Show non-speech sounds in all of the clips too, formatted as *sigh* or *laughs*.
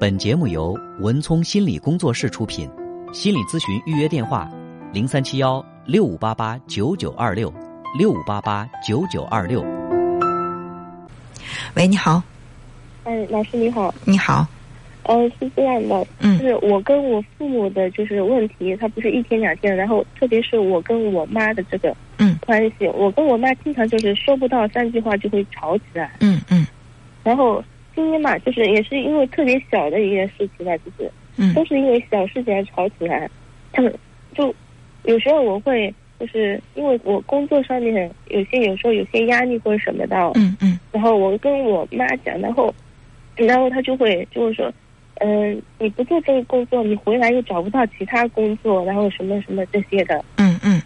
本节目由文聪心理工作室出品，心理咨询预约电话：零三七幺六五八八九九二六六五八八九九二六。喂，你好，哎，老师你好，你好，呃，是这样的，嗯。就是我跟我父母的就是问题，他不是一天两天，然后特别是我跟我妈的这个嗯。关系，我跟我妈经常就是说不到三句话就会吵起来，嗯嗯。然后今天嘛，就是也是因为特别小的一件事情呢，就是嗯。都是因为小事情而吵起来，他们就有时候我会就是因为我工作上面有些有时候有些压力或者什么的，嗯嗯。然后我跟我妈讲，然后，然后她就会就是说，嗯、你不做这个工作，你回来又找不到其他工作，然后什么什么这些的。嗯嗯。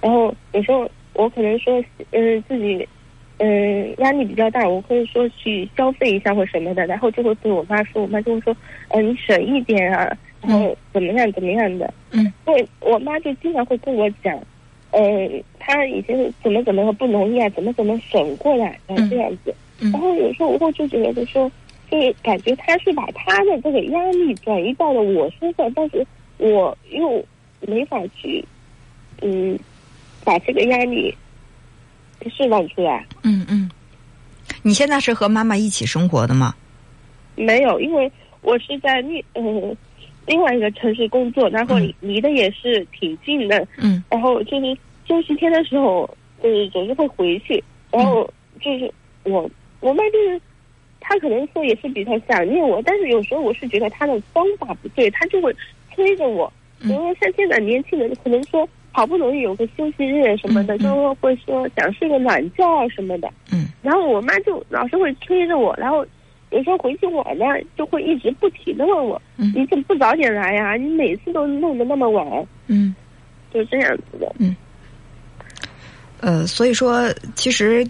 然后有时候我可能说，嗯、自己，嗯、压力比较大，我会说去消费一下或什么的，然后就会对我妈说，我妈就会说，呃，你省一点啊，然后怎么样怎么样的。嗯，对我妈就经常会跟我讲，呃，她以前怎么怎么不容易啊，怎么怎么省过来，然后这样子。嗯然后有时候我会就觉得说，就是感觉她是把她的这个压力转移到了我身上，但是我又没法去，嗯，把这个压力释放出来。嗯嗯，你现在是和妈妈一起生活的吗？没有，因为我是在另嗯 *laughs* 另外一个城市工作，然后嗯离的也是挺近的，嗯然后就是休息天的时候，就是总是会回去，然后就是我我妈就是她可能说也是比较想念我，但是有时候我是觉得她的方法不对，她就会催着我。嗯因为像现在年轻人可能说好不容易有个休息日什么的，就会说想睡个懒觉啊什么的，嗯。然后我妈就老是会催着我，然后有时候回去晚了就会一直不停的问我，嗯。你怎么不早点来呀、你每次都弄得那么晚，嗯。就这样子的。嗯。呃，所以说其实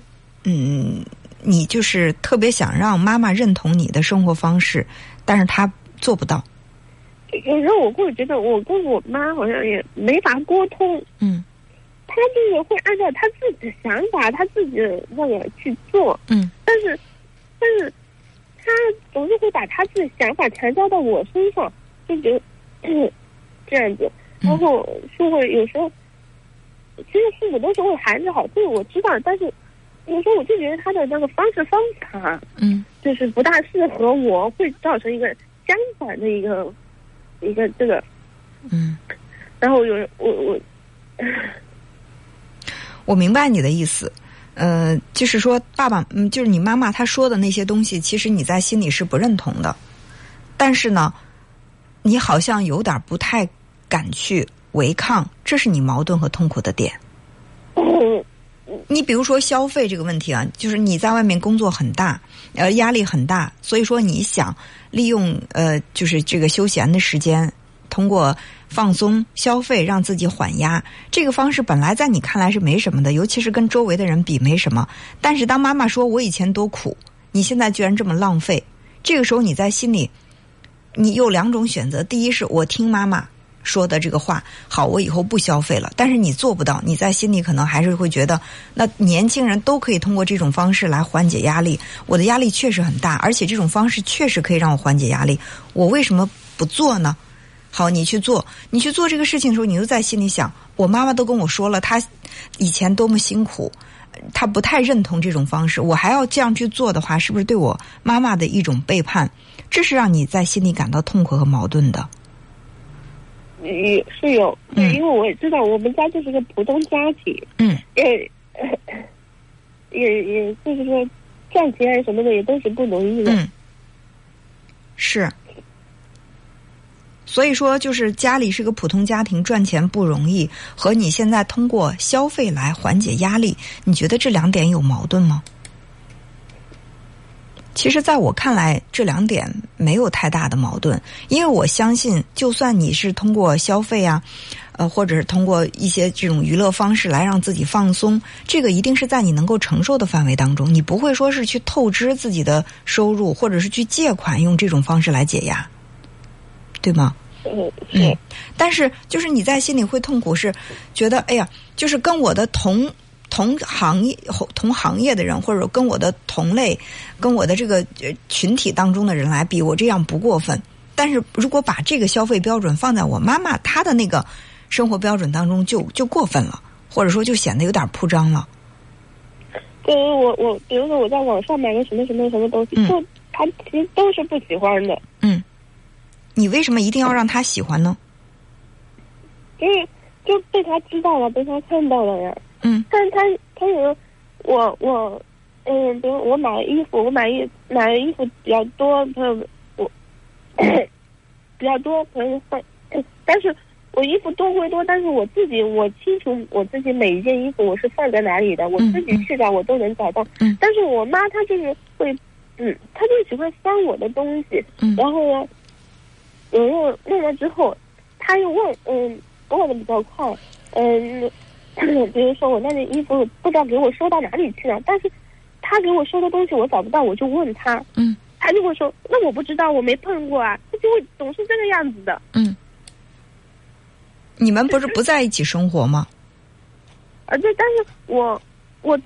嗯，你就是特别想让妈妈认同你的生活方式，但是她做不到。有时候我会觉得我跟我妈好像也没法沟通，嗯。她就是会按照她自己的想法，她自己的那个去做，嗯。但是，但是她总是会把她自己的想法强加到我身上，就觉得 *clears throat* 这样子，然后就会有时候，其实父母都是为孩子好，这个我知道，但是有时候我就觉得他的那个方式方法嗯。就是不大适合我，会造成一个相反的一个一个这个。嗯，然后有人我我，*laughs* 我明白你的意思。呃，就是说，爸爸，嗯，就是你妈妈她说的那些东西，其实你在心里是不认同的，但是呢，你好像有点不太敢去违抗，这是你矛盾和痛苦的点。你比如说消费这个问题啊，就是你在外面工作很大，呃，压力很大，所以说你想利用呃，就是这个休闲的时间，通过放松消费让自己缓压，这个方式本来在你看来是没什么的，尤其是跟周围的人比没什么。但是当妈妈说我以前多苦，你现在居然这么浪费，这个时候你在心里，你有两种选择：第一是我听妈妈说的这个话，好，我以后不消费了。但是你做不到，你在心里可能还是会觉得，那年轻人都可以通过这种方式来缓解压力。我的压力确实很大，而且这种方式确实可以让我缓解压力，我为什么不做呢？好，你去做，你去做这个事情的时候，你又在心里想，我妈妈都跟我说了，她以前多么辛苦，她不太认同这种方式，我还要这样去做的话，是不是对我妈妈的一种背叛？这是让你在心里感到痛苦和矛盾的。也是有，嗯因为我也知道我们家就是个普通家庭，嗯也也也就是说赚钱什么的也都是不容易的。嗯，是。所以说，就是家里是个普通家庭，赚钱不容易，和你现在通过消费来缓解压力，你觉得这两点有矛盾吗？其实，在我看来，这两点没有太大的矛盾，因为我相信，就算你是通过消费啊，呃，或者是通过一些这种娱乐方式来让自己放松，这个一定是在你能够承受的范围当中，你不会说是去透支自己的收入，或者是去借款用这种方式来解压，对吗？嗯，是嗯，但是就是你在心里会痛苦，是觉得哎呀，就是跟我的同同行业同行业的人，或者跟我的同类、跟我的这个群体当中的人来比，我这样不过分。但是如果把这个消费标准放在我妈妈她的那个生活标准当中，就就过分了，或者说就显得有点铺张了。就是我我，比如说我在网上买个什么什么什么东西，就他其实都是不喜欢的。嗯，你为什么一定要让他喜欢呢？因为就被他知道了，被他看到了呀。嗯。但是他他有我我嗯，比如我买衣服，我买衣买的衣服比较多，朋友我 *coughs* 比较多，朋友会，但是。我衣服多归多，但是我自己我清楚我自己每一件衣服我是放在哪里的，我自己去找我都能找到。嗯。但是我妈她就是会，嗯，她就喜欢翻我的东西。嗯。然后呢，我又弄了之后，她又问，嗯，问的比较快，嗯，*clears throat* 比如说我那件衣服不知道给我收到哪里去了，但是他给我收的东西我找不到，我就问他，嗯，他就会说，那我不知道，我没碰过啊，他就会总是这个样子的。嗯。你们不是不在一起生活吗？啊，对，但是我我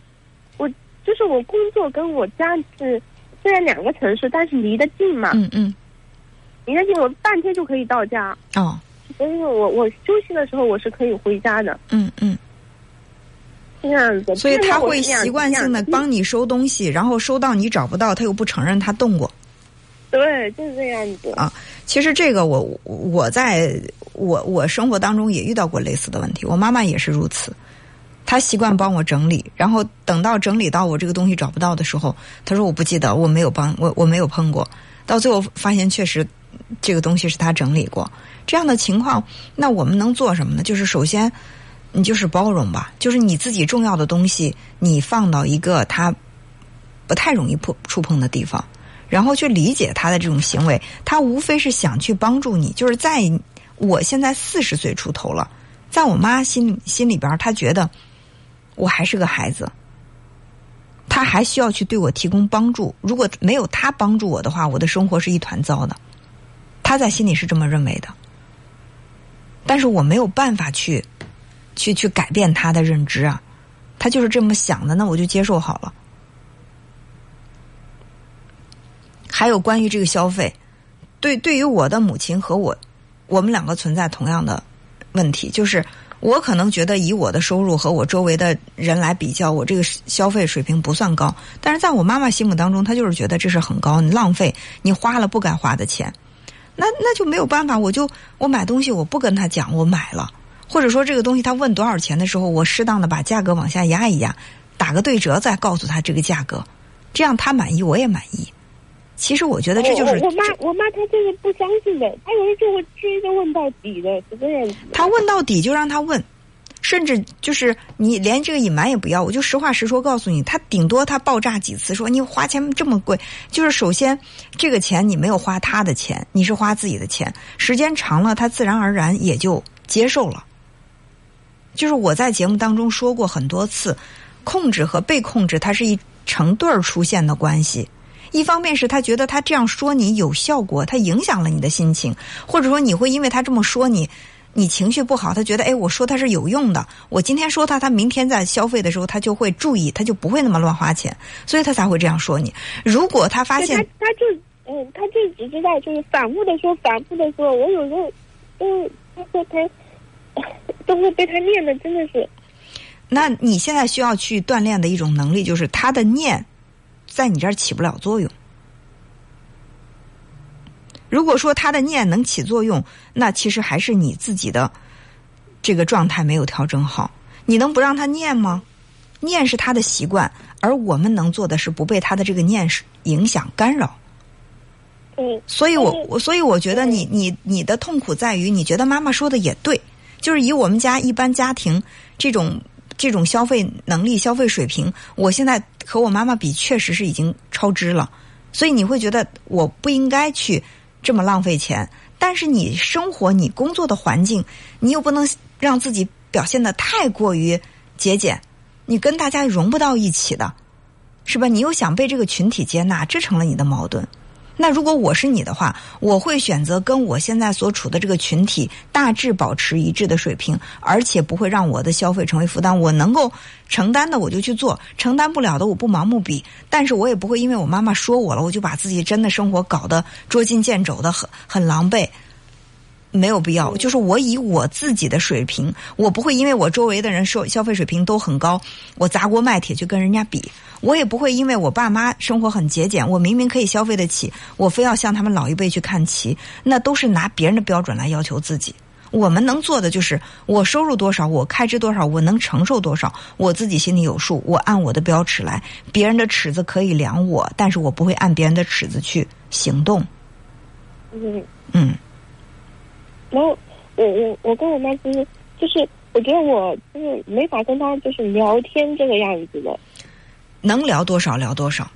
我就是我工作跟我家是虽然两个城市，但是离得近嘛。嗯嗯。离得近，我半天就可以到家。哦。所以我我休息的时候我是可以回家的。嗯嗯。这样子。所以他会习惯性的帮你收东西，然后收到你找不到，他又不承认他动过。对，就是这样子。啊，其实这个我我在我我生活当中也遇到过类似的问题，我妈妈也是如此。她习惯帮我整理，然后等到整理到我这个东西找不到的时候，她说我不记得，我没有帮我我没有碰过。到最后发现确实这个东西是她整理过。这样的情况，那我们能做什么呢？就是首先你就是包容吧，就是你自己重要的东西，你放到一个他不太容易碰触碰的地方。然后去理解他的这种行为，他无非是想去帮助你。就是在我现在四十岁出头了，在我妈心心里边，她觉得我还是个孩子，他还需要去对我提供帮助。如果没有他帮助我的话，我的生活是一团糟的。他在心里是这么认为的，但是我没有办法去去去改变他的认知啊，他就是这么想的，那我就接受好了。还有关于这个消费，对对于我的母亲和我，我们两个存在同样的问题，就是我可能觉得以我的收入和我周围的人来比较，我这个消费水平不算高，但是在我妈妈心目当中，她就是觉得这是很高，你浪费，你花了不该花的钱，那那就没有办法，我就我买东西我不跟他讲我买了，或者说这个东西他问多少钱的时候，我适当的把价格往下压一压，打个对折再告诉他这个价格，这样他满意我也满意。其实我觉得这就是我妈，我妈她就是不相信的，她有时就会追着问到底的，是这样子。他问到底就让她问，甚至就是你连这个隐瞒也不要，我就实话实说告诉你，她顶多她爆炸几次，说你花钱这么贵，就是首先这个钱你没有花他的钱，你是花自己的钱，时间长了他自然而然也就接受了。就是我在节目当中说过很多次，控制和被控制它是一成对儿出现的关系。一方面是他觉得他这样说你有效果，他影响了你的心情，或者说你会因为他这么说你，你情绪不好，他觉得哎，我说他是有用的，我今天说他，他明天在消费的时候他就会注意，他就不会那么乱花钱，所以他才会这样说你。如果他发现他他就嗯，他就只知道就是反复的说，反复的说，我有时候都他说他 *laughs* 都会被他念的真的是。那你现在需要去锻炼的一种能力，就是他的念。在你这儿起不了作用。如果说他的念能起作用，那其实还是你自己的这个状态没有调整好。你能不让他念吗？念是他的习惯，而我们能做的是不被他的这个念影响干扰。嗯，所以我我所以我觉得你你你的痛苦在于，你觉得妈妈说的也对，就是以我们家一般家庭这种。这种消费能力、消费水平，我现在和我妈妈比，确实是已经超支了。所以你会觉得我不应该去这么浪费钱。但是你生活、你工作的环境，你又不能让自己表现的太过于节俭，你跟大家融不到一起的，是吧？你又想被这个群体接纳，这成了你的矛盾。那如果我是你的话，我会选择跟我现在所处的这个群体大致保持一致的水平，而且不会让我的消费成为负担。我能够承担的我就去做，承担不了的我不盲目比。但是我也不会因为我妈妈说我了，我就把自己真的生活搞得捉襟见肘的很很狼狈。没有必要，就是我以我自己的水平，我不会因为我周围的人收消费水平都很高，我砸锅卖铁去跟人家比。我也不会因为我爸妈生活很节俭，我明明可以消费得起，我非要向他们老一辈去看齐。那都是拿别人的标准来要求自己。我们能做的就是我收入多少，我开支多少，我能承受多少，我自己心里有数。我按我的标尺来，别人的尺子可以量我，但是我不会按别人的尺子去行动。嗯嗯。然后我我我跟我妈就是就是我觉得我就是没法跟她就是聊天这个样子的，能聊多少聊多少。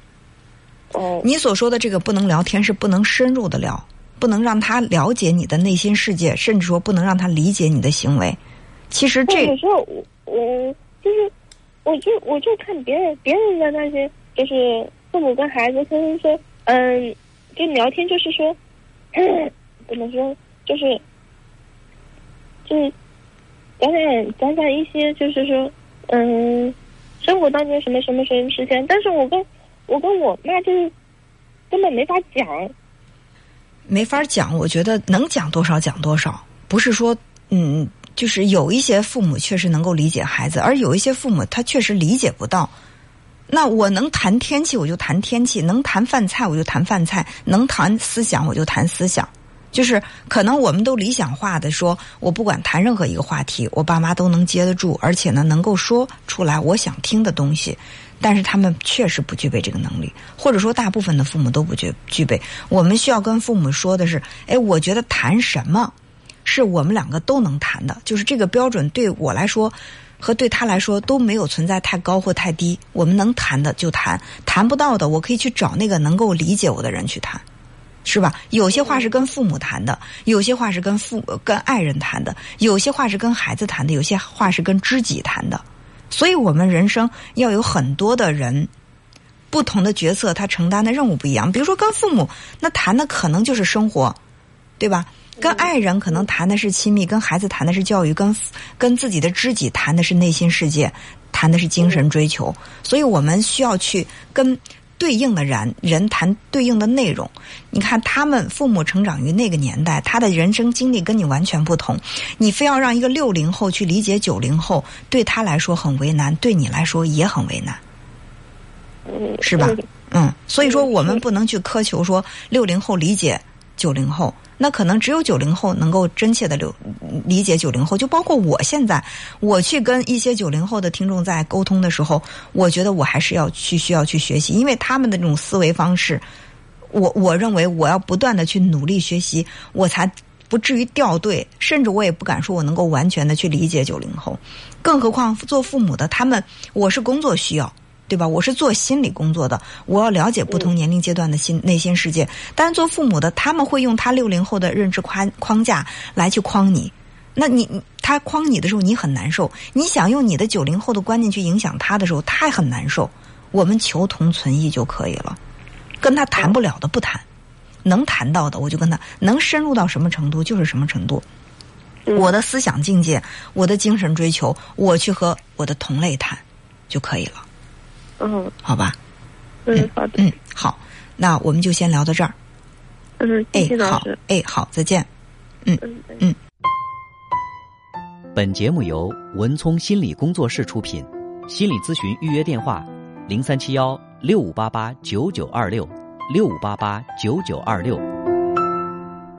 哦，你所说的这个不能聊天是不能深入的聊，不能让他了解你的内心世界，甚至说不能让他理解你的行为。其实这有时候我我就是我就我就看别人别人的那些就是父母跟孩子，他们说嗯，就聊天就是说 *coughs* 怎么说就是。就是讲讲讲讲一些，就是说，嗯，生活当中什么什么什么事情，但是我跟我跟我妈就是根本没法讲，没法讲。我觉得能讲多少讲多少，不是说，嗯，就是有一些父母确实能够理解孩子，而有一些父母他确实理解不到。那我能谈天气，我就谈天气；能谈饭菜，我就谈饭菜；能谈思想，我就谈思想。就是可能我们都理想化的说，我不管谈任何一个话题，我爸妈都能接得住，而且呢能够说出来我想听的东西。但是他们确实不具备这个能力，或者说大部分的父母都不具具备。我们需要跟父母说的是：哎，我觉得谈什么是我们两个都能谈的，就是这个标准对我来说和对他来说都没有存在太高或太低。我们能谈的就谈，谈不到的我可以去找那个能够理解我的人去谈。是吧？有些话是跟父母谈的，有些话是跟父跟爱人谈的，有些话是跟孩子谈的，有些话是跟知己谈的。所以，我们人生要有很多的人，不同的角色，他承担的任务不一样。比如说，跟父母那谈的可能就是生活，对吧？跟爱人可能谈的是亲密，跟孩子谈的是教育，跟跟自己的知己谈的是内心世界，谈的是精神追求。所以我们需要去跟。对应的人人谈对应的内容，你看他们父母成长于那个年代，他的人生经历跟你完全不同。你非要让一个六零后去理解九零后，对他来说很为难，对你来说也很为难，是吧？嗯，所以说我们不能去苛求说六零后理解九零后。那可能只有九零后能够真切的理理解九零后，就包括我现在，我去跟一些九零后的听众在沟通的时候，我觉得我还是要去需要去学习，因为他们的这种思维方式，我我认为我要不断的去努力学习，我才不至于掉队，甚至我也不敢说我能够完全的去理解九零后，更何况做父母的他们，我是工作需要。对吧？我是做心理工作的，我要了解不同年龄阶段的心内心世界。但是做父母的，他们会用他六零后的认知框框架来去框你。那你他框你的时候，你很难受。你想用你的九零后的观念去影响他的时候，他也很难受。我们求同存异就可以了。跟他谈不了的不谈，能谈到的我就跟他能深入到什么程度就是什么程度。我的思想境界，我的精神追求，我去和我的同类谈就可以了。嗯，好吧。嗯，好的。嗯，好，那我们就先聊到这儿。嗯，谢谢老师。哎，好，再见。嗯嗯。本节目由文聪心理工作室出品，心理咨询预约电话：零三七幺六五八八九九二六六五八八九九二六。